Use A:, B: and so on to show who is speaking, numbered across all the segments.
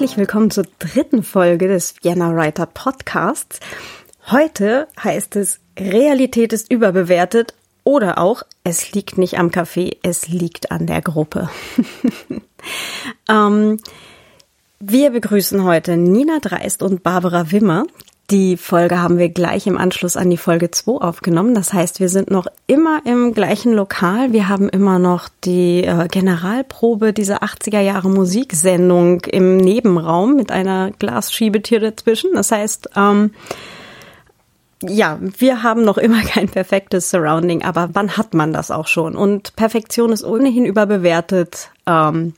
A: herzlich willkommen zur dritten Folge des Vienna Writer Podcasts. Heute heißt es Realität ist überbewertet oder auch es liegt nicht am Kaffee, es liegt an der Gruppe. ähm, wir begrüßen heute Nina Dreist und Barbara Wimmer. Die Folge haben wir gleich im Anschluss an die Folge 2 aufgenommen. Das heißt, wir sind noch immer im gleichen Lokal. Wir haben immer noch die äh, Generalprobe dieser 80er Jahre Musiksendung im Nebenraum mit einer Glasschiebetür dazwischen. Das heißt, ähm, ja, wir haben noch immer kein perfektes Surrounding, aber wann hat man das auch schon? Und Perfektion ist ohnehin überbewertet. Ähm,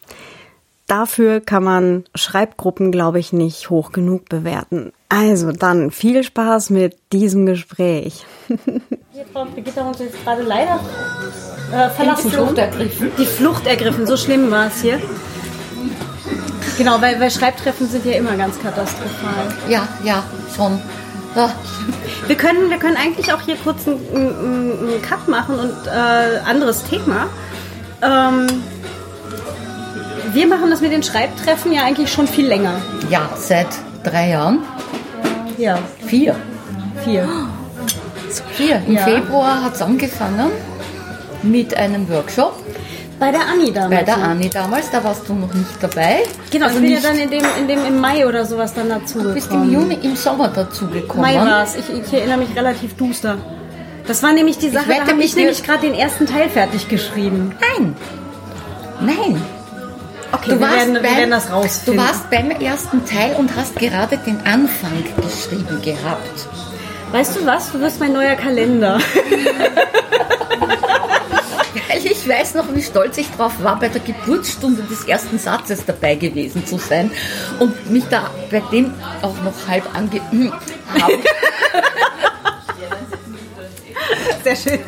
A: dafür kann man Schreibgruppen, glaube ich, nicht hoch genug bewerten. Also dann viel Spaß mit diesem Gespräch.
B: Hier, Frau Brigitte uns jetzt gerade leider äh, verlassen.
C: Die Flucht ergriffen.
B: Die Flucht ergriffen, so schlimm war es hier. Genau, weil, weil Schreibtreffen sind ja immer ganz katastrophal.
C: Ja, ja, schon. Ja.
B: Wir können, wir können eigentlich auch hier kurz einen, einen Cut machen und äh, anderes Thema. Ähm, wir machen das mit den Schreibtreffen ja eigentlich schon viel länger.
C: Ja, seit drei Jahren.
B: Ja,
C: Vier.
B: vier.
C: Vier. Im
B: Ja.
C: Februar hat es angefangen mit einem Workshop
B: Bei der Anni damals.
C: bei der Anni damals. Da warst du noch nicht dabei.
B: Genau,
C: also
B: ich bin ja dann in dem, in dem im Mai oder sowas dann dazu
C: Du bist im Juni, im Sommer dazu gekommen.
B: Mai war es. Ich, ich erinnere mich relativ duster. Das war nämlich die Sache,
C: wette
B: da habe ich nämlich gerade den ersten Teil fertig geschrieben.
C: Nein. Nein.
B: Okay, wir, werden, wir werden das
C: Du
B: rausfinden.
C: warst beim ersten Teil und hast gerade den Anfang geschrieben gehabt.
B: Weißt du was? Du wirst mein neuer Kalender.
C: Weil ich weiß noch, wie stolz ich drauf war, bei der Geburtsstunde des ersten Satzes dabei gewesen zu sein und mich da bei dem auch noch halb ange... haben.
B: Sehr schön.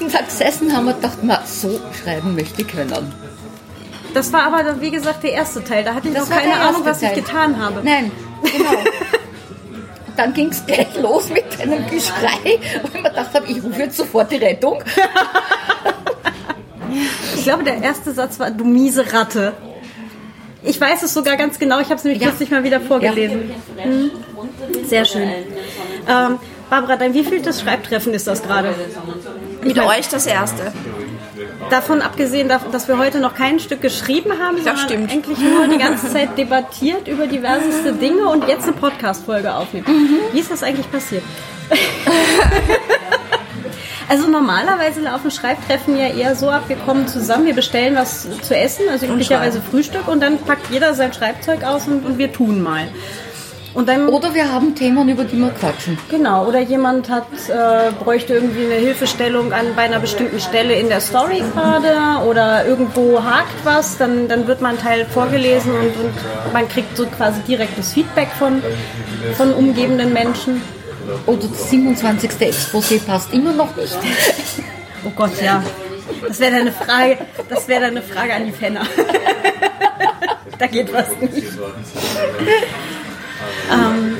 C: bin da gesessen, haben wir gedacht, ma, so schreiben möchte ich können.
B: Das war aber, dann, wie gesagt, der erste Teil. Da hatte ich
C: Das
B: noch keine Ahnung, was
C: erste
B: ich
C: Teil.
B: getan habe.
C: Nein, genau. Dann ging es gleich los mit einem Geschrei, wo ich mir gedacht habe, ich rufe jetzt sofort die Rettung.
B: Ich glaube, der erste Satz war, du miese Ratte. Ich weiß es sogar ganz genau. Ich habe es nämlich
C: Ja.
B: kürzlich mal wieder vorgelesen. Mhm. Sehr schön. Ähm, Barbara, dein wievieltes Schreibtreffen ist das gerade?
D: Mit euch das erste.
B: Davon abgesehen, dass wir heute noch kein Stück geschrieben haben, sondern
D: stimmt.
B: eigentlich nur die ganze Zeit debattiert über diverseste Dinge und jetzt eine Podcast-Folge aufnehmen. Wie ist das eigentlich passiert? Also normalerweise laufen Schreibtreffen ja eher so ab, wir kommen zusammen, wir bestellen was zu essen, also üblicherweise Frühstück und dann packt jeder sein Schreibzeug aus und, und wir tun mal. Dann
C: Oder wir haben Themen, über die wir quatschen.
B: Genau, oder jemand hat, äh, bräuchte irgendwie eine Hilfestellung an bei einer bestimmten Stelle in der Story gerade oder irgendwo hakt was, dann, dann wird man Teil vorgelesen und, und man kriegt so quasi direktes Feedback von, von umgebenden Menschen.
C: Oder das 27. Exposé passt immer noch nicht.
B: Oh Gott, ja. Das wäre deine Frage, das wäre deine Frage an die Fenner. da geht was nicht. Ähm,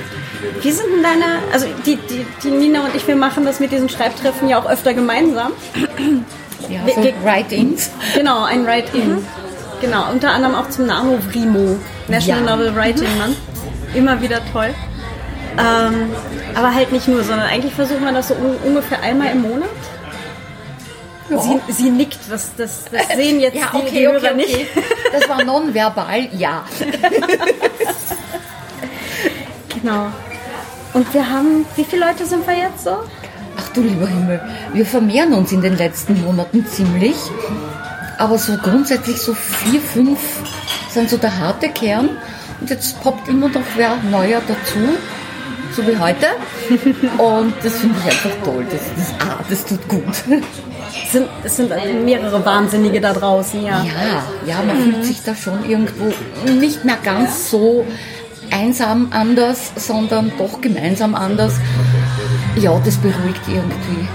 B: wie sind denn deine, also die, die, die Nina und ich, wir machen das mit diesen Schreibtreffen ja auch öfter gemeinsam.
C: Ja,
B: Wir-
C: so Write-ins.
B: Genau, ein Write-In. Genau, unter anderem auch zum Nano Vrimo, National
C: Ja.
B: Novel Writing Month. Immer wieder toll. Ähm, aber halt nicht nur, sondern eigentlich versuchen wir das so un ungefähr einmal im Monat. Sie, sie nickt, das, das, das sehen jetzt
C: Ja, okay,
B: die
C: okay,
B: Hörer nicht.
C: okay. Das war nonverbal, ja.
B: Genau. Und wir haben, wie viele Leute sind wir jetzt so?
C: Ach du lieber Himmel, wir vermehren uns in den letzten Monaten ziemlich. Aber so grundsätzlich so vier, fünf sind so der harte Kern. Und jetzt poppt immer noch wer neuer dazu, so wie heute. Und das finde ich einfach toll. Das, das, ah, das tut gut.
B: Es sind, es sind mehrere Wahnsinnige da draußen, ja.
C: Ja, ja, man fühlt sich da schon irgendwo nicht mehr ganz so einsam anders, sondern doch gemeinsam anders. Ja, das beruhigt irgendwie.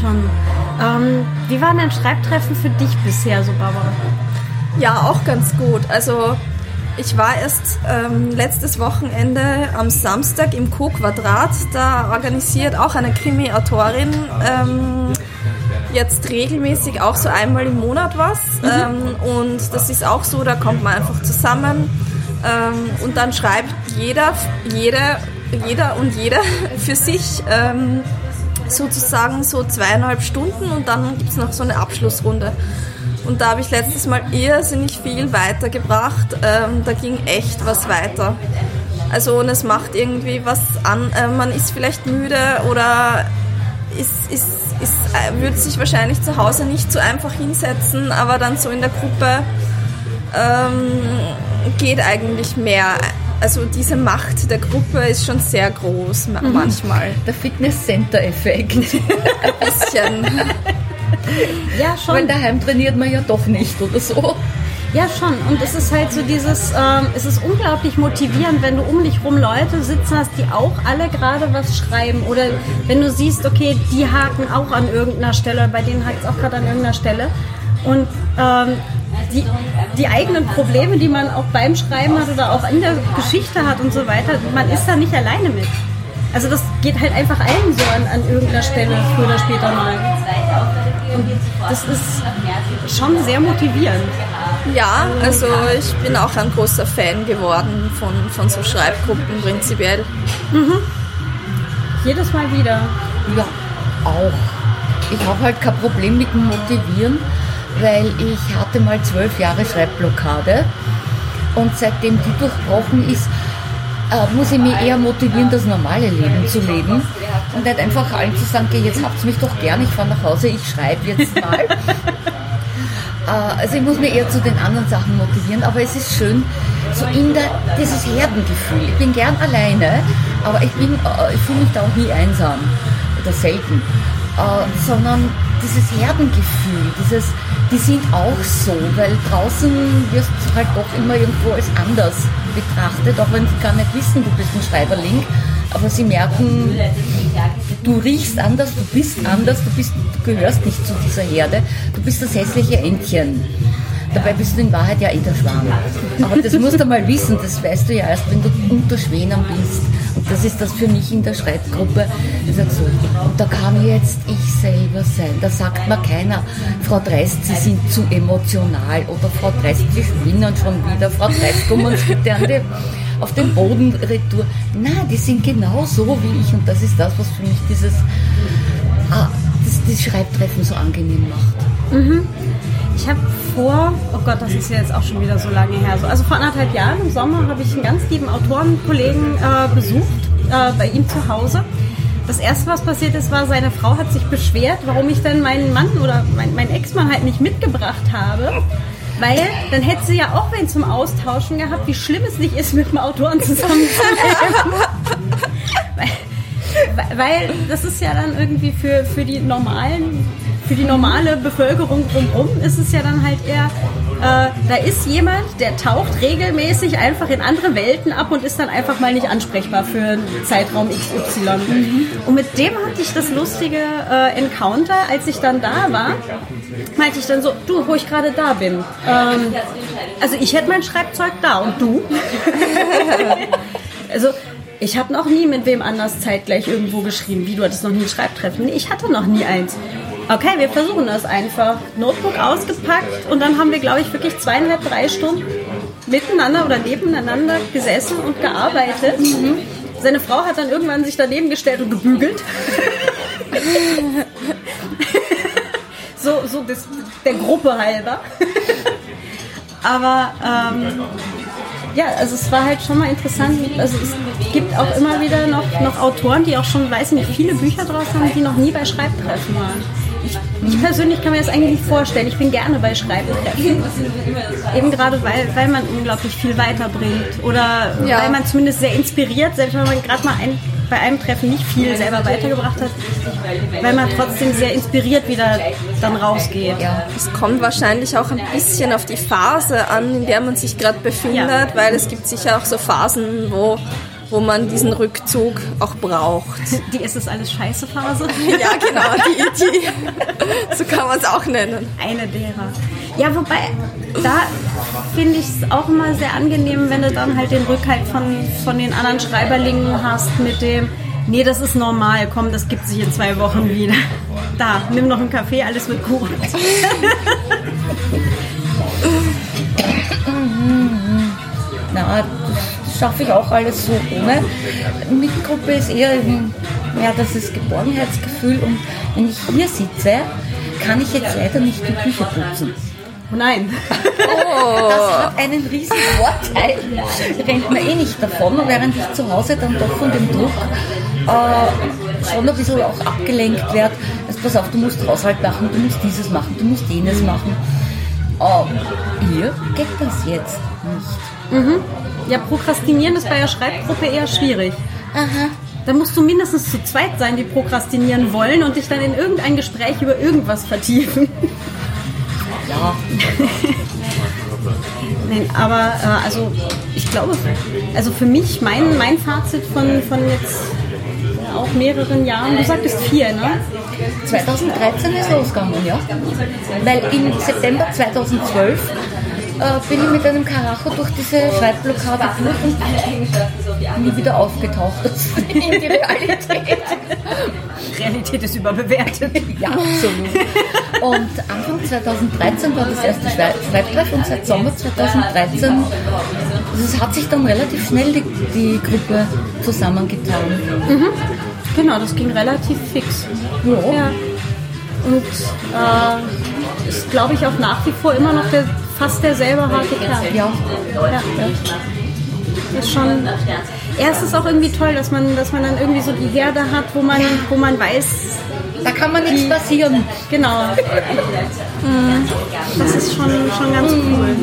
B: Schon. Ähm, wie waren denn Schreibtreffen für dich bisher so, Barbara?
D: Ja, auch ganz gut. Also ich war erst ähm, letztes Wochenende am Samstag im Co-Quadrat. Da organisiert auch eine Krimi-Autorin ähm, jetzt regelmäßig auch so einmal im Monat was. Mhm. Ähm, und das ist auch so, da kommt man einfach zusammen ähm, und dann schreibt jeder, jeder, jeder und jeder für sich ähm, sozusagen so zweieinhalb Stunden und dann gibt es noch so eine Abschlussrunde. Und da habe ich letztes Mal irrsinnig viel weitergebracht. Ähm, da ging echt was weiter. Also und es macht irgendwie was an. Äh, man ist vielleicht müde oder ist, ist, ist, äh, würde sich wahrscheinlich zu Hause nicht so einfach hinsetzen, aber dann so in der Gruppe ähm, geht eigentlich mehr. Also diese Macht der Gruppe ist schon sehr groß mhm. manchmal.
C: Der Fitness-Center-Effekt. Ein
D: bisschen.
C: ja, schon. Weil daheim trainiert man ja doch nicht oder so.
B: Ja, schon. Und es ist halt so dieses, ähm, es ist unglaublich motivierend, wenn du um dich rum Leute sitzen hast, die auch alle gerade was schreiben. Oder wenn du siehst, okay, die haken auch an irgendeiner Stelle, bei denen hakt es auch gerade an irgendeiner Stelle. Und ähm, die, die eigenen Probleme, die man auch beim Schreiben hat oder auch in der Geschichte hat und so weiter, man ist da nicht alleine mit. Also das geht halt einfach allen so an, an irgendeiner Stelle, früher oder später mal. Und das ist schon sehr motivierend.
D: Ja, also ich bin auch ein großer Fan geworden von, von so Schreibgruppen prinzipiell. Mhm.
B: Jedes Mal wieder.
C: Ja, auch. Ich habe halt kein Problem mit dem Motivieren, weil ich hatte mal zwölf Jahre Schreibblockade und seitdem die durchbrochen ist, äh, muss ich mich eher motivieren, das normale Leben zu leben und nicht einfach allen zu sagen, jetzt habt ihr mich doch gern, ich fahre nach Hause, ich schreibe jetzt mal. äh, also ich muss mich eher zu den anderen Sachen motivieren, aber es ist schön, so in der, dieses Herdengefühl. Ich bin gern alleine, aber ich, äh, ich fühle mich da auch nie einsam oder selten, sondern dieses Herdengefühl, dieses, die sind auch so, weil draußen wirst du halt doch immer irgendwo als anders betrachtet, auch wenn sie gar nicht wissen, du bist ein Schreiberling, aber sie merken, du riechst anders, du bist anders, du, bist, du gehörst nicht zu dieser Herde, du bist das hässliche Entchen. Dabei bist du in Wahrheit ja eh der Schwan. Aber das musst du mal wissen, das weißt du ja erst, wenn du unter Schwänen bist. Und das ist das für mich in der Schreibgruppe. Ich sag so, und da kann jetzt ich selber sein. Da sagt mir keiner, Frau Dreist, Sie sind zu emotional. Oder Frau Dreist, Sie spinnen schon wieder. Frau Dreist, kommen Sie bitte an die, auf den Boden retour. Nein, die sind genau so wie ich. Und das ist das, was für mich dieses, ah, das, das Schreibtreffen so angenehm macht.
B: Mhm. Ich habe vor, oh Gott, das ist ja jetzt auch schon wieder so lange her. So, also vor anderthalb Jahren im Sommer habe ich einen ganz lieben Autorenkollegen äh, besucht äh, bei ihm zu Hause. Das erste, was passiert ist, war, seine Frau hat sich beschwert, warum ich dann meinen Mann oder mein, meinen Ex-Mann halt nicht mitgebracht habe. Weil dann hätte sie ja auch wen zum Austauschen gehabt, wie schlimm es nicht ist, mit einem Autoren zusammenzuleben. weil, weil das ist ja dann irgendwie für, für die normalen für die normale Bevölkerung drumherum ist es ja dann halt eher, äh, da ist jemand, der taucht regelmäßig einfach in andere Welten ab und ist dann einfach mal nicht ansprechbar für einen Zeitraum XY. Mhm. Und mit dem hatte ich das lustige äh, Encounter, als ich dann da war, meinte ich dann so, du, wo ich gerade da bin. Ähm, also ich hätte mein Schreibzeug da und du? also ich habe noch nie mit wem anders zeitgleich irgendwo geschrieben. Wie, du hattest noch nie ein Schreibtreffen? Nee, ich hatte noch nie eins. Okay, wir versuchen das einfach. Notebook ausgepackt und dann haben wir, glaube ich, wirklich zweieinhalb, drei Stunden miteinander oder nebeneinander gesessen und gearbeitet. Mhm. Seine Frau hat dann irgendwann sich daneben gestellt und gebügelt. so so das, der Gruppe halber. Aber ähm, ja, also es war halt schon mal interessant. Also es gibt auch immer wieder noch, noch Autoren, die auch schon, weiß nicht, viele Bücher draus haben, die noch nie bei Schreibtreffen waren. Ich, ich, persönlich kann mir das eigentlich nicht vorstellen. Ich bin gerne bei Schreibtreffen. Eben gerade, weil, weil man unglaublich viel weiterbringt. Oder ja. weil man zumindest sehr inspiriert, selbst wenn man gerade mal ein, bei einem Treffen nicht viel selber weitergebracht hat, weil man trotzdem sehr inspiriert wieder dann rausgeht.
D: Ja. Es kommt wahrscheinlich auch ein bisschen auf die Phase an, in der man sich gerade befindet, ja. weil es gibt sicher auch so Phasen, wo wo man diesen Rückzug auch braucht.
B: Die ist es alles scheiße Phase?
D: ja, genau, die, die so kann man es auch nennen.
B: Eine derer. Ja, wobei, da finde ich es auch immer sehr angenehm, wenn du dann halt den Rückhalt von, von den anderen Schreiberlingen hast mit dem, Nee, das ist normal. Komm, das gibt sich in zwei Wochen wieder. Da, nimm noch einen Kaffee, alles wird gut.
C: Na, schaffe ich auch alles so ohne. Mitgruppe ist eher, ja, das ist Geborgenheitsgefühl und wenn ich hier sitze, kann ich jetzt leider nicht die Küche putzen.
B: Oh nein.
C: Das hat einen riesen Vorteil. Rennt man eh nicht davon, während ich zu Hause dann doch von dem Druck äh, schon ein bisschen auch abgelenkt werde. Also pass auf, du musst Haushalt machen, du musst dieses machen, du musst jenes machen. Äh, hier geht das jetzt nicht.
B: Ja, Prokrastinieren ist bei der Schreibgruppe eher schwierig.
C: Aha.
B: Da musst du mindestens zu zweit sein, die prokrastinieren wollen und dich dann in irgendein Gespräch über irgendwas vertiefen.
C: Ja,
B: Nein, aber äh, also ich glaube, also für mich, mein, mein Fazit von, von jetzt ja, auch mehreren Jahren, du sagtest vier, ne?
C: 2013 ist losgegangen, ja. Weil im September 2012 äh, bin ich mit einem Karacho durch diese Schreibblockade durch und nie wieder aufgetaucht in die Realität.
B: Realität ist überbewertet.
C: Ja, absolut. Und Anfang 2013 war das erste Schrei- Schreibtreff und seit Sommer 2013, also es hat sich dann relativ schnell die, die Gruppe zusammengetan.
B: Genau, das ging relativ fix.
C: Ja.
B: Ja. Und äh, ist, glaube ich, auch nach wie vor immer noch der, fast derselbe harte Kern.
C: Ja,
B: Ja. Ist schon. Ja, es ist auch irgendwie toll, dass man, dass man dann irgendwie so die Herde hat, wo man, wo man weiß,
C: da kann man nichts passieren.
B: genau. Mhm. Das ist schon, schon ganz cool.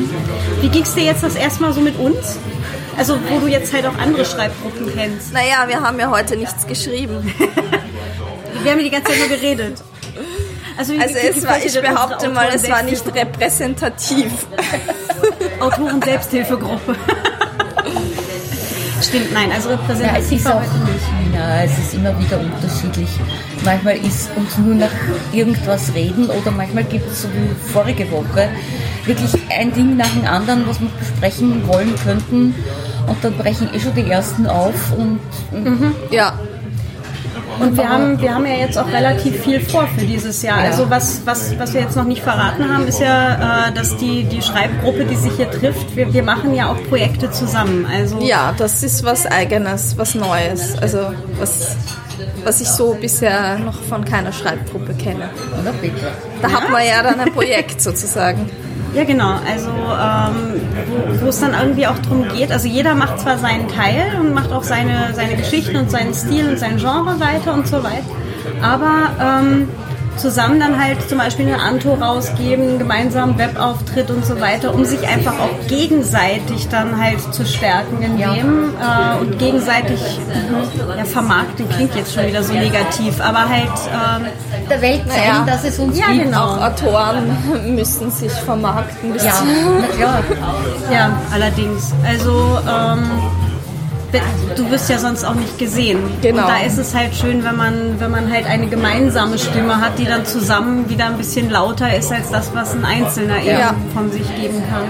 B: Wie ging es dir jetzt das erste Mal so mit uns? Also, wo du jetzt halt auch andere Schreibgruppen kennst.
D: Naja, wir haben ja heute nichts geschrieben.
B: Wir haben ja die ganze Zeit nur geredet. Also,
D: Also es war, ich behaupte mal, es war nicht repräsentativ.
B: Autoren-Selbsthilfegruppe. Stimmt, nein, also
C: Ja, es
B: repräsentativ
C: ist
B: war
C: auch,
B: nicht.
C: ja, es ist immer wieder unterschiedlich. Manchmal ist uns nur nach irgendwas reden oder manchmal gibt es so wie vorige Woche wirklich ein Ding nach dem anderen, was wir besprechen wollen könnten und dann brechen eh schon die ersten auf und
D: Ja,
B: Und wir haben, wir haben ja jetzt auch relativ viel vor für dieses Jahr. Also was, was, was wir jetzt noch nicht verraten haben, ist ja, äh, dass die, die Schreibgruppe, die sich hier trifft, wir, wir machen ja auch Projekte zusammen. Also
D: ja, das ist was Eigenes, was Neues. Also was, was ich so bisher noch von keiner Schreibgruppe kenne. Da hat man ja dann ein Projekt sozusagen.
B: Ja, genau. Also ähm, wo, es dann irgendwie auch drum geht. Also jeder macht zwar seinen Teil und macht auch seine, seine Geschichten und seinen Stil und sein Genre weiter und so weiter. Aber ähm, zusammen dann halt zum Beispiel eine Anto rausgeben, gemeinsam Webauftritt und so weiter, um sich einfach auch gegenseitig dann halt zu stärken in
C: Ja.
B: dem äh, und gegenseitig ja, vermarkten klingt jetzt schon wieder so negativ, aber halt ähm,
C: Der Welt zeigen,
D: Naja.
C: dass es uns
B: Ja,
C: gibt.
B: genau.
D: Auch Autoren müssen sich vermarkten.
C: Ja, klar.
B: Ja, allerdings. Also ähm, du wirst ja sonst auch nicht gesehen.
D: Genau.
B: Und da ist es halt schön, wenn man, wenn man halt eine gemeinsame Stimme hat, die dann zusammen wieder ein bisschen lauter ist als das, was ein Einzelner eben
D: Ja.
B: von sich geben kann.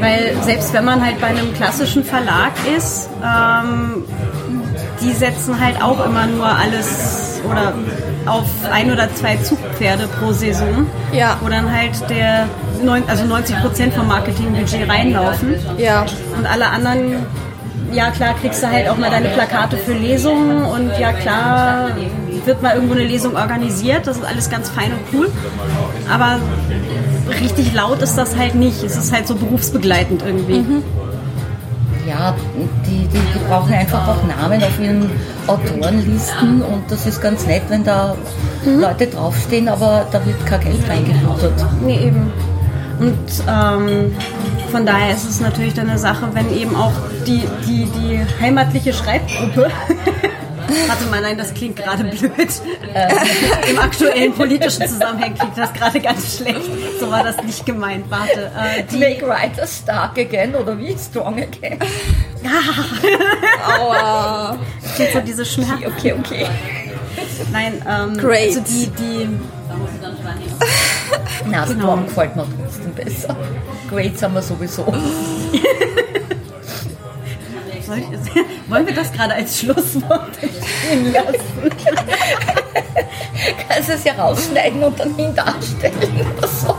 B: Weil selbst wenn man halt bei einem klassischen Verlag ist, ähm, die setzen halt auch immer nur alles oder auf ein oder zwei Zugpferde pro Saison,
D: Ja.
B: wo dann halt der neun, also 90 Prozent vom Marketingbudget reinlaufen
D: Ja,
B: und alle anderen, ja klar, kriegst du halt auch mal deine Plakate für Lesungen und ja klar wird mal irgendwo eine Lesung organisiert, das ist alles ganz fein und cool, aber richtig laut ist das halt nicht, es ist halt so berufsbegleitend irgendwie.
C: Ja, die, die, die brauchen einfach auch Namen auf ihren Autorenlisten und das ist ganz nett, wenn da Leute draufstehen, aber da wird kein Geld reingebuttert.
B: Nee, eben. Und ähm, von daher ist es natürlich dann eine Sache, wenn eben auch die, die, die heimatliche Schreibgruppe. Warte mal, nein, das klingt gerade blöd. Äh, Im aktuellen politischen Zusammenhang klingt das gerade ganz schlecht. So war das nicht gemeint. Warte. Äh, die,
C: Make writers stark again oder wie strong again?
D: aua.
B: klingt so diese Schmerz.
C: Okay, okay.
B: Nein, ähm,
D: Great.
B: also die, die,
C: Na,
B: Genau.
C: strong gefällt mir trotzdem besser. Great haben wir sowieso.
B: wollen wir das gerade als Schlusswort stehen lassen?
C: Kannst du es ja rausschneiden und dann hin darstellen oder so.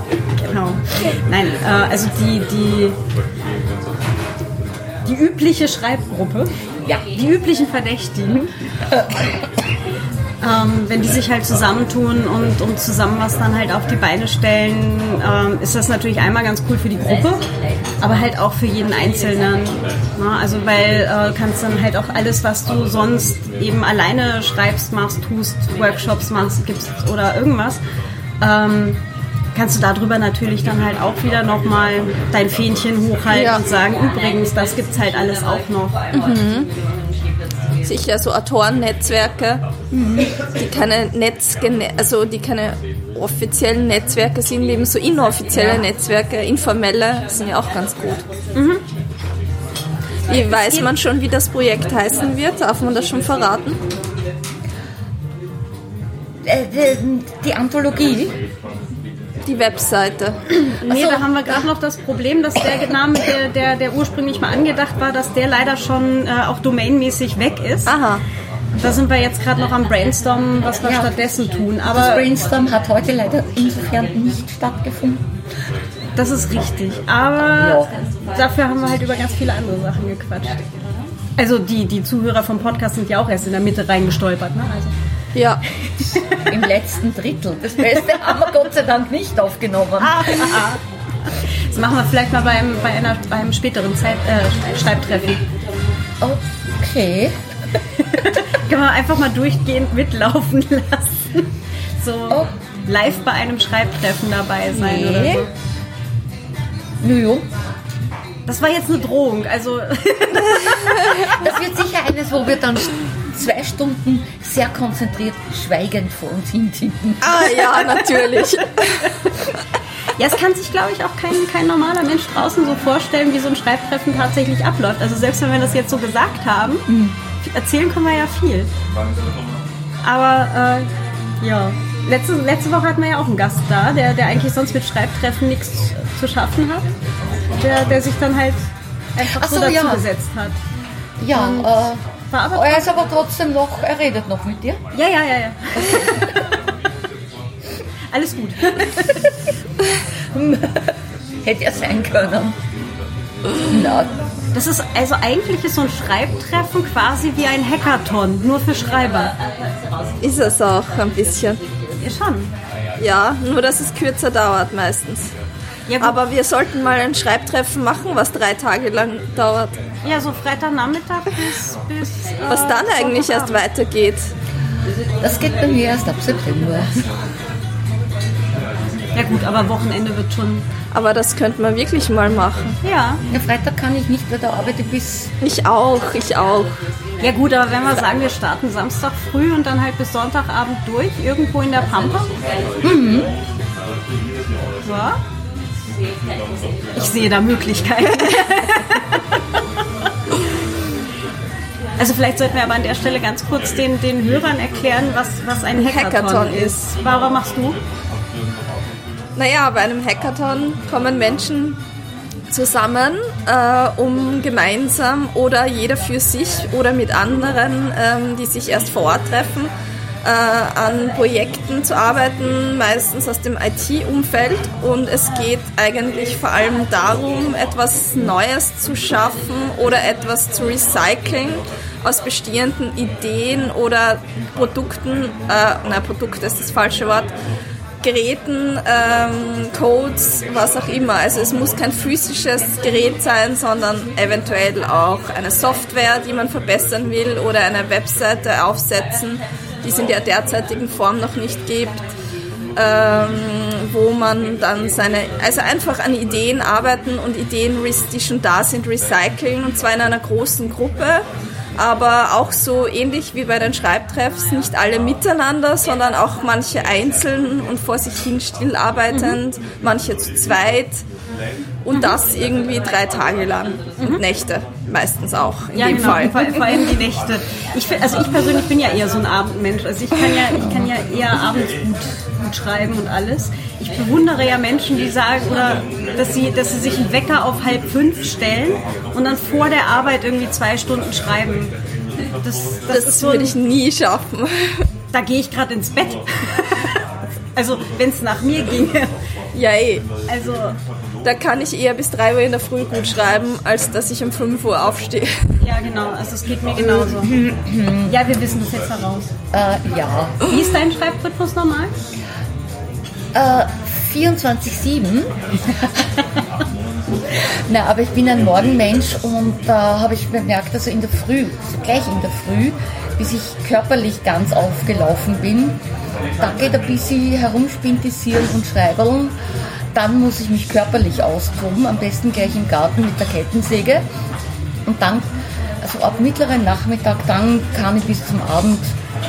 B: Genau. Nein, äh, also die, die, die übliche Schreibgruppe,
C: Ja.
B: die üblichen Verdächtigen, ähm, wenn die sich halt zusammentun und, und zusammen was dann halt auf die Beine stellen, ähm, ist das natürlich einmal ganz cool für die Gruppe, aber halt auch für jeden Einzelnen. Ne? Also weil äh, kannst dann halt auch alles, was du sonst eben alleine schreibst, machst, tust, Workshops machst, gibst oder irgendwas, ähm, kannst du darüber natürlich dann halt auch wieder nochmal dein Fähnchen hochhalten
D: Ja.
B: und sagen, übrigens, das gibt's halt alles auch noch.
D: Sicher so Autorennetzwerke, die keine Netz, also die keine offiziellen Netzwerke sind, eben so inoffizielle Netzwerke, informelle, sind ja auch ganz gut. Wie weiß man schon, wie das Projekt heißen wird? Darf man das schon verraten?
C: Äh, die, die Anthologie.
D: Die Webseite.
B: Nee, da haben wir gerade noch das Problem, dass der Name, der, der, der ursprünglich mal angedacht war, dass der leider schon äh, auch domainmäßig weg ist.
D: Aha.
B: Da sind wir jetzt gerade noch am Brainstormen, was wir
C: Ja.
B: stattdessen tun.
C: Das
B: Aber
C: Brainstorm hat heute leider insofern nicht stattgefunden.
B: das ist richtig. Aber dafür haben wir halt über ganz viele andere Sachen gequatscht. Also die, die Zuhörer vom Podcast sind ja auch erst in der Mitte reingestolpert. Ne? Also,
D: Ja.
C: Im letzten Drittel. Das Beste haben wir Gott sei Dank nicht aufgenommen.
B: das machen wir vielleicht mal beim, bei einer, beim späteren Zeit, äh, Schreibtreffen.
C: Okay.
B: Können wir einfach mal durchgehend mitlaufen lassen. So
C: Oh.
B: live bei einem Schreibtreffen dabei sein
C: Nee.
B: oder so.
C: Nö,
B: Das war jetzt eine Drohung. Also
C: das wird sicher eines, wo wir dann zwei Stunden sehr konzentriert schweigend vor uns hintippen.
D: Ah ja, natürlich.
B: ja, es kann sich, glaube ich, auch kein, kein normaler Mensch draußen so vorstellen, wie so ein Schreibtreffen tatsächlich abläuft. Also selbst wenn wir das jetzt so gesagt haben, erzählen können wir ja viel. Aber äh, ja, letzte, letzte Woche hatten wir ja auch einen Gast da, der, der eigentlich sonst mit Schreibtreffen nichts zu schaffen hat. Der, der sich dann halt einfach
C: Ach
B: so,
C: so,
B: dazu
C: ja.
B: gesetzt hat.
C: Ja, äh,
B: War aber
C: er ist aber trotzdem noch, er redet noch mit dir.
B: Ja, ja, ja, ja. Alles gut.
C: Hätte er sein können. Na,
B: Das ist also eigentlich ist so ein Schreibtreffen quasi wie ein Hackathon, nur für Schreiber.
D: Ist es auch ein bisschen.
B: Ja, schon.
D: Ja, nur dass es kürzer dauert meistens.
B: Ja.
D: Aber wir sollten mal ein Schreibtreffen machen, was drei Tage lang dauert.
B: ja, so Freitagnachmittag bis bis. Äh,
D: Was dann eigentlich erst weitergeht.
C: das geht bei mir erst ab September.
B: Ja gut, aber Wochenende wird schon.
D: Aber das könnte man wirklich mal machen.
B: Ja.
C: Ja, Freitag kann ich nicht, weil da arbeite ich bis.
D: Ich auch, ich auch.
B: Ja gut, aber wenn wir sagen, wir starten Samstag früh und dann halt bis Sonntagabend durch, irgendwo in der Pampa. Mhm. Ja. Ich sehe da Möglichkeiten. Also vielleicht sollten wir aber an der Stelle ganz kurz den, den Hörern erklären, was, was ein Hackathon,
D: Hackathon
B: ist. Barbara, machst du?
D: Naja, bei einem Hackathon kommen Menschen zusammen, äh, um gemeinsam oder jeder für sich oder mit anderen, ähm, die sich erst vor Ort treffen, äh, an Projekten zu arbeiten, meistens aus dem IT-Umfeld. Und es geht eigentlich vor allem darum, etwas Neues zu schaffen oder etwas zu recyceln aus bestehenden Ideen oder Produkten, äh, nein, Produkte ist das falsche Wort, Geräten, ähm, Codes, was auch immer. Also es muss kein physisches Gerät sein, sondern eventuell auch eine Software, die man verbessern will oder eine Webseite aufsetzen, die es in der derzeitigen Form noch nicht gibt. Ähm, wo man dann seine, also einfach an Ideen arbeiten und Ideen, die schon da sind, recyceln und zwar in einer großen Gruppe aber auch so ähnlich wie bei den Schreibtreffs, nicht alle miteinander, sondern auch manche einzeln und vor sich hin still arbeitend, manche zu zweit und das irgendwie drei Tage lang und Nächte meistens auch in
B: Ja,
D: dem
B: genau.
D: Fall.
B: Vor, vor allem die Nächte. Ich, also ich persönlich bin ja eher so ein Abendmensch. Also ich kann ja, ich kann ja eher abends gut, gut schreiben und alles. Ich bewundere ja Menschen, die sagen, oder dass sie, dass sie sich einen Wecker auf halb fünf stellen und dann vor der Arbeit irgendwie zwei Stunden schreiben.
D: Das, das, das so würde ich nie schaffen.
B: Da gehe ich gerade ins Bett. also wenn es nach mir ginge.
D: Ja, eh. Also da kann ich eher bis 3 Uhr in der Früh gut schreiben, als dass ich um 5 Uhr aufstehe.
B: Ja, genau. Also es geht mir genauso. ja, wir wissen das jetzt heraus.
C: Äh, ja.
B: Wie ist dein Schreibrhythmus normal?
C: Äh, 24-7. Na, aber ich bin ein Morgenmensch und da äh, habe ich bemerkt, also in der Früh, so gleich in der Früh, bis ich körperlich ganz aufgelaufen bin, da geht ein bisschen herumspintisieren und schreiberln. Dann muss ich mich körperlich austoben, am besten gleich im Garten mit der Kettensäge. Und dann, also ab mittleren Nachmittag, dann kann ich bis zum Abend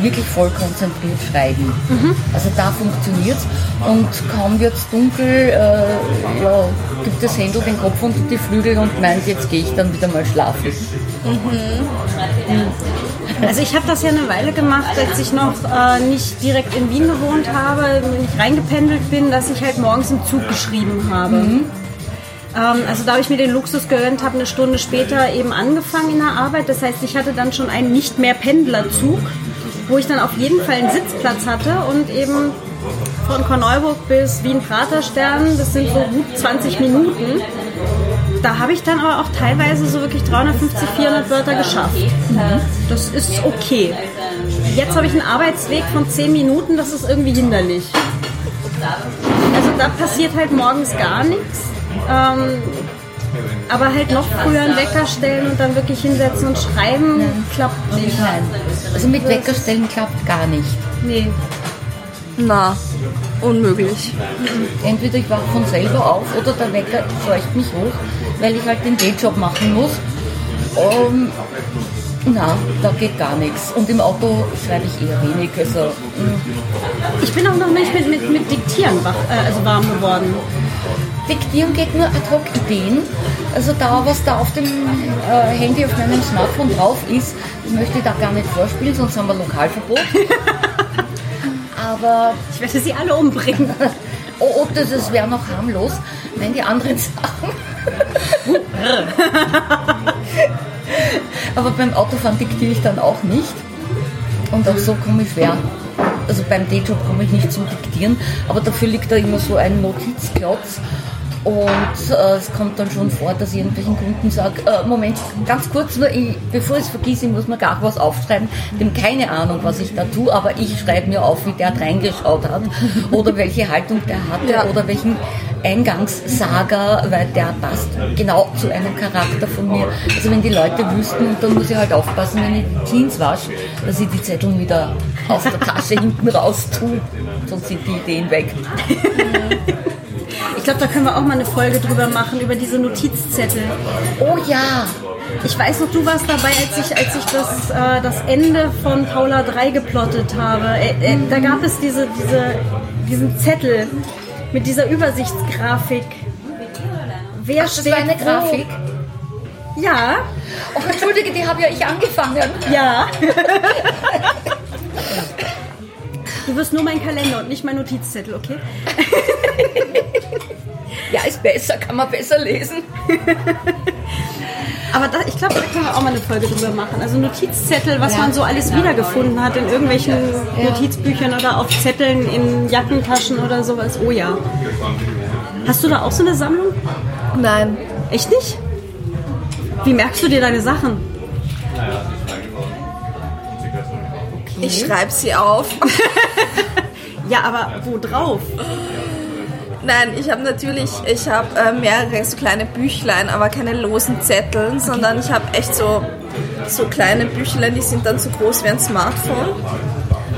C: wirklich voll konzentriert schreiben. Mhm. Also da funktioniert es. Und kaum wird es dunkel, äh, ja, gibt das Händel den Kopf unter die Flügel und meint, jetzt gehe ich dann wieder mal schlafen. Mhm.
B: Also ich habe das ja eine Weile gemacht, als ich noch äh, nicht direkt in Wien gewohnt habe, wenn ich reingependelt bin, dass ich halt morgens im Zug geschrieben habe. Mhm. Ähm, also da habe ich mir den Luxus gegönnt, habe eine Stunde später eben angefangen in der Arbeit. Das heißt, ich hatte dann schon einen nicht mehr Pendlerzug wo ich dann auf jeden Fall einen Sitzplatz hatte und eben von Korneuburg bis Wien-Praterstern, das sind so gut 20 Minuten. Da habe ich dann aber auch teilweise so wirklich 350, 400 Wörter geschafft. Das ist okay. Jetzt habe ich einen Arbeitsweg von 10 Minuten, das ist irgendwie hinderlich. Also da passiert halt morgens gar nichts. Ähm, aber halt noch früher einen Wecker stellen und dann wirklich hinsetzen und schreiben, klappt nicht. Nein.
C: Also mit Wecker stellen klappt gar nicht.
B: Nee.
D: Na, unmöglich.
C: Entweder ich wache von selber auf oder der Wecker scheucht mich hoch, weil ich halt den Dayjob machen muss. Um, na, da geht gar nichts. Und im Auto schreibe ich eher wenig. Also,
B: mm. ich bin auch noch nicht mit, mit, mit Diktieren wach, äh, also warm geworden.
C: Diktieren geht nur ad hoc Ideen. Also da, was da auf dem äh, Handy, auf meinem Smartphone drauf ist, das möchte ich da gar nicht vorspielen, sonst haben wir Lokalverbot. Aber
B: ich werde sie alle umbringen.
C: oh, oh, das, das wäre noch harmlos. Nein, die anderen Sachen. Aber beim Autofahren diktiere ich dann auch nicht. Und auch so komme ich schwer. Also beim Dayjob komme ich nicht zum Diktieren, aber dafür liegt da immer so ein Notizklotz und äh, es kommt dann schon vor, dass ich irgendwelchen Kunden sage, äh, Moment, ganz kurz nur, ich, bevor ich es vergesse, ich muss mir gar was aufschreiben. Dem keine Ahnung, was ich da tue, aber ich schreibe mir auf, wie der reingeschaut hat oder welche Haltung der hatte ja. oder welchen Eingangssager, weil der passt genau zu einem Charakter von mir. Also wenn die Leute wüssten, dann muss ich halt aufpassen, wenn ich die Jeans wasche, dass ich die Zettel wieder aus der Tasche hinten raus tue, sonst sind die Ideen weg.
B: Ich glaube, da können wir auch mal eine Folge drüber machen, über diese Notizzettel.
C: Oh ja!
B: Ich weiß noch, du warst dabei, als ich, als ich das, äh, das Ende von Paula 3 geplottet habe. Äh, äh, da gab es diese, diese, diesen Zettel mit dieser Übersichtsgrafik.
C: Wer Ach, steht das war eine Grafik?
B: Ja.
C: Oh, entschuldige, die habe ja ich angefangen.
B: Ja. Du wirst nur mein Kalender und nicht mein Notizzettel, okay?
C: ja, ist besser, kann man besser lesen.
B: Aber da, ich glaube, da können wir auch mal eine Folge drüber machen. Also Notizzettel, was ja. man so alles wiedergefunden hat in irgendwelchen ja. Notizbüchern oder auf Zetteln in Jackentaschen oder sowas. Oh ja. Hast du da auch so eine Sammlung?
D: Nein.
B: Echt nicht? Wie merkst du dir deine Sachen?
D: Ich schreibe sie auf.
B: ja, aber wo drauf?
D: Nein, ich habe natürlich, ich habe äh, mehrere so kleine Büchlein, aber keine losen Zetteln, sondern ich habe echt so, so kleine Büchlein, die sind dann so groß wie ein Smartphone.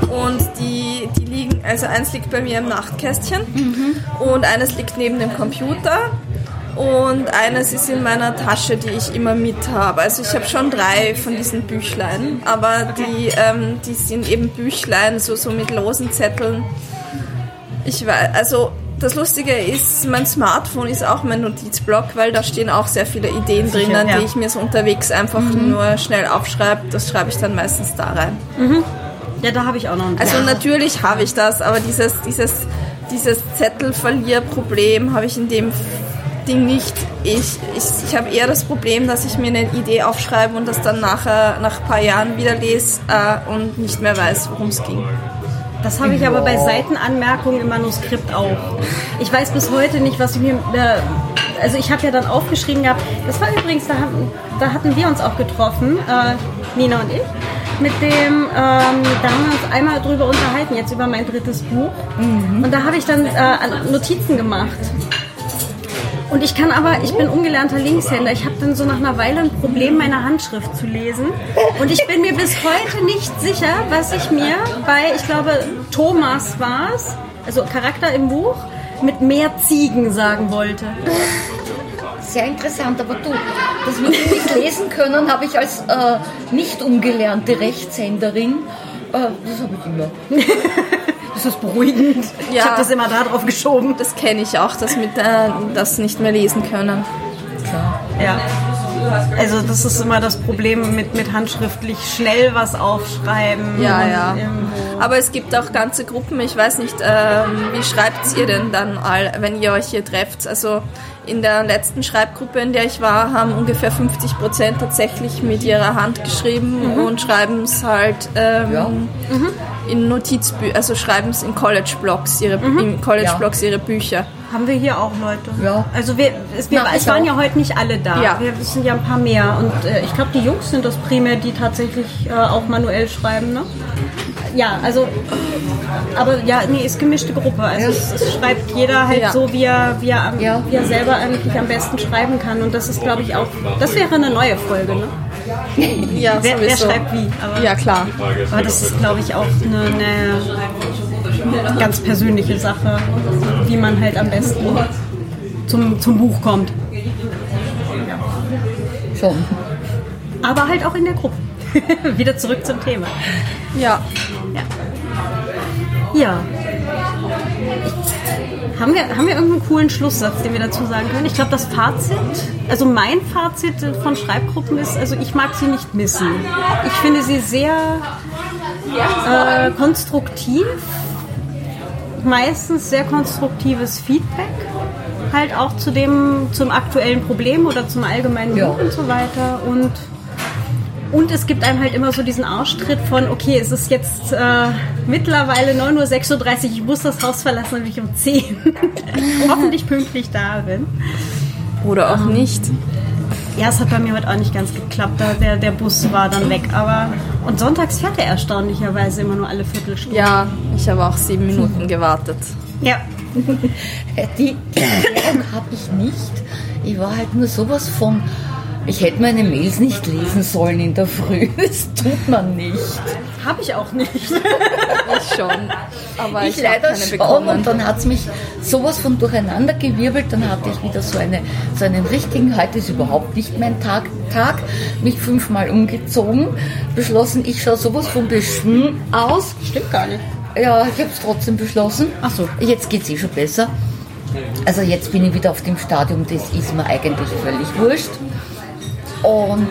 D: Und die, die liegen, also eins liegt bei mir im Nachtkästchen mhm. und eines liegt neben dem Computer und eines ist in meiner Tasche, die ich immer mit habe. Also ich habe schon drei von diesen Büchlein, aber die, ähm, die sind eben Büchlein, so, so mit losen Zetteln. Ich weiß, also das Lustige ist, mein Smartphone ist auch mein Notizblock, weil da stehen auch sehr viele Ideen Sicher, drinnen, ja. die ich mir so unterwegs einfach mhm. nur schnell aufschreibe. Das schreibe ich dann meistens da rein.
B: Mhm. Ja, da habe ich auch noch einen
D: Also natürlich habe ich das, aber dieses, dieses dieses Zettelverlierproblem habe ich in dem Ding nicht. Ich, ich, ich habe eher das Problem, dass ich mir eine Idee aufschreibe und das dann nachher, nach ein paar Jahren wieder lese äh, und nicht mehr weiß, worum es ging.
B: Das habe ich aber bei Seitenanmerkungen im Manuskript auch. Ich weiß bis heute nicht, was ich mir. Äh, also ich habe ja dann aufgeschrieben gehabt, das war übrigens, da hatten, da hatten wir uns auch getroffen, äh, Nina und ich, mit dem, ähm, da haben wir uns einmal drüber unterhalten, jetzt über mein drittes Buch. Und da habe ich dann äh, Notizen gemacht. Und ich kann aber, ich bin ungelernter Linkshänder. Ich habe dann so nach einer Weile ein Problem, meine Handschrift zu lesen. Und ich bin mir bis heute nicht sicher, was ich mir bei, ich glaube, Thomas war es, also Charakter im Buch, mit mehr Ziegen sagen wollte.
C: Sehr interessant, aber du, das mit dem nicht lesen können, habe ich als äh, nicht ungelernte Rechtshänderin, äh, das habe ich immer.
B: Das ist beruhigend. Ich
D: Ja.
B: habe das immer da drauf geschoben.
D: Das kenne ich auch, das mit äh, das nicht mehr lesen können.
C: Klar.
B: Ja. Also das ist immer das Problem mit, mit handschriftlich schnell was aufschreiben.
D: Ja, ja.
B: irgendwo-
D: Aber es gibt auch ganze Gruppen, ich weiß nicht, ähm, wie schreibt ihr denn dann all, wenn ihr euch hier trefft? Also in der letzten Schreibgruppe, in der ich war, haben ungefähr 50 Prozent tatsächlich mit ihrer Hand geschrieben und schreiben es halt ähm,
C: Ja.
D: in Notizbüchern, also schreiben es in College-Blogs, ihre, in College-Blogs ihre Bücher.
B: Haben wir hier auch Leute.
C: Ja.
B: Also wir, es, wir,
C: Na,
B: es waren
C: auch.
B: ja heute nicht alle da.
D: Ja.
B: Wir sind ja ein paar mehr. Und äh, ich glaube, die Jungs sind das primär, die tatsächlich äh, auch manuell schreiben. Ne? Ja, also, aber ja, nee, ist gemischte Gruppe. Also es, es schreibt jeder halt
D: Ja.
B: so, wie er, wie, er,
C: Ja.
B: wie er selber eigentlich am besten schreiben kann. Und das ist, glaube ich, auch, das wäre eine neue Folge. Ne?
D: Ja,
B: Wer, wer schreibt wie? Aber,
D: Ja, klar.
B: aber das ist, glaube ich, auch eine, eine ganz persönliche Sache, wie man halt am besten zum, zum Buch kommt.
C: Schon.
B: Aber halt auch in der Gruppe. Wieder zurück zum Thema.
D: Ja.
B: Ja. Haben wir, haben wir irgendeinen coolen Schlusssatz, den wir dazu sagen können? Ich glaube, das Fazit, also mein Fazit von Schreibgruppen ist, also ich mag sie nicht missen. Ich finde sie sehr äh, konstruktiv, meistens sehr konstruktives Feedback, halt auch zu dem, zum aktuellen Problem oder zum allgemeinen
C: Ja.
B: Buch und so weiter. Und und es gibt einem halt immer so diesen Ausstritt von, okay, es ist jetzt äh, mittlerweile 9.36 Uhr, ich muss das Haus verlassen, damit ich um 10 hoffentlich pünktlich da bin.
D: Oder auch nicht.
B: Ja, es hat bei mir heute auch nicht ganz geklappt, da der, der Bus war dann weg. Aber und sonntags fährt er erstaunlicherweise immer nur alle Viertelstunde.
D: Ja, ich habe auch sieben Minuten gewartet.
B: Ja.
C: Die Erklärung habe ich nicht. Ich war halt nur sowas von. Ich hätte meine Mails nicht lesen sollen in der Früh. Das tut man nicht.
B: Habe ich auch nicht.
D: Ich schon. Aber ich,
C: Ich, leider
D: keine
C: schon.
D: bekommen.
C: Und dann hat es mich sowas von durcheinander gewirbelt. Dann hatte ich wieder so, eine, so einen richtigen, heute ist überhaupt nicht mein Tag, Tag mich fünfmal umgezogen, beschlossen, ich schaue sowas von beschwungen aus.
B: Stimmt gar nicht.
C: Ja, ich habe es trotzdem beschlossen.
B: Ach so.
C: Jetzt geht es eh schon besser. Also jetzt bin ich wieder auf dem Stadium, das ist mir eigentlich völlig wurscht. Und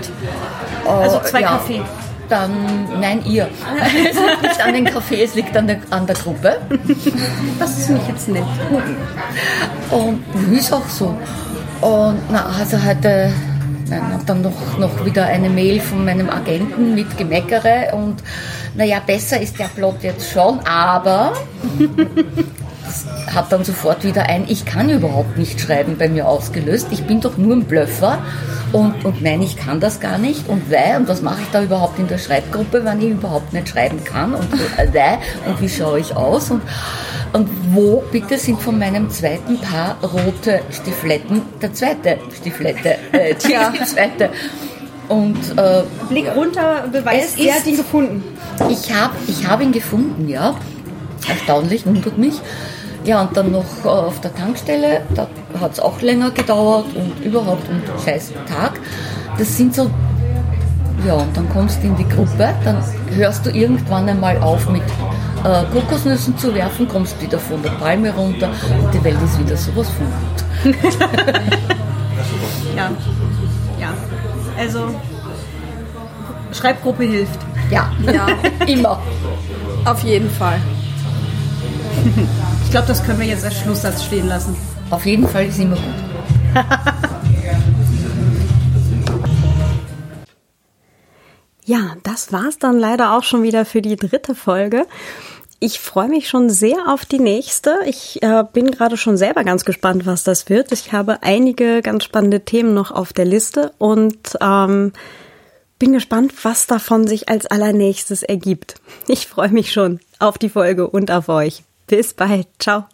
C: äh,
B: Also zwei
C: ja,
B: Kaffee.
C: Dann, nein, ihr. Es liegt nicht an den Kaffee, es liegt an der, an der Gruppe.
B: Das ist mich jetzt nett.
C: Und ist auch so. Und na, also heute nein, und dann noch, noch wieder eine Mail von meinem Agenten mit Gemeckere und naja, besser ist der Plot jetzt schon, aber hat dann sofort wieder ein, ich kann überhaupt nicht schreiben bei mir ausgelöst, ich bin doch nur ein Blöffer und, und nein, ich kann das gar nicht und weil und was mache ich da überhaupt in der Schreibgruppe, wenn ich überhaupt nicht schreiben kann und äh, weil und wie schaue ich aus und und wo bitte sind von meinem zweiten Paar rote Stifletten der zweite Stiflette, äh, die,
D: Ja.
C: die zweite. Und äh,
B: Blick runter beweist, er hat ihn gefunden.
C: ich habe ich hab ihn gefunden, ja. Erstaunlich, wundert mich. Ja, und dann noch äh, auf der Tankstelle, da hat es auch länger gedauert und überhaupt und scheiß Tag. Das sind so, ja, und dann kommst du in die Gruppe, dann hörst du irgendwann einmal auf mit äh, Kokosnüssen zu werfen, kommst wieder von der Palme runter und die Welt ist wieder sowas von gut.
B: Ja. Ja. Also, Schreibgruppe hilft.
C: Ja,
D: Ja,
C: immer.
D: auf jeden Fall.
B: Ich
E: glaube, das können wir jetzt als Schlusssatz stehen lassen.
C: Auf jeden Fall ist immer gut.
B: Ja, das war's dann leider auch schon wieder für die dritte Folge. Ich freue mich schon sehr auf die nächste. Ich äh, bin gerade schon selber ganz gespannt, was das wird. Ich habe einige ganz spannende Themen noch auf der Liste und ähm, bin gespannt, was davon sich als allernächstes ergibt. Ich freue mich schon auf die Folge und auf euch. Bis bald. Ciao.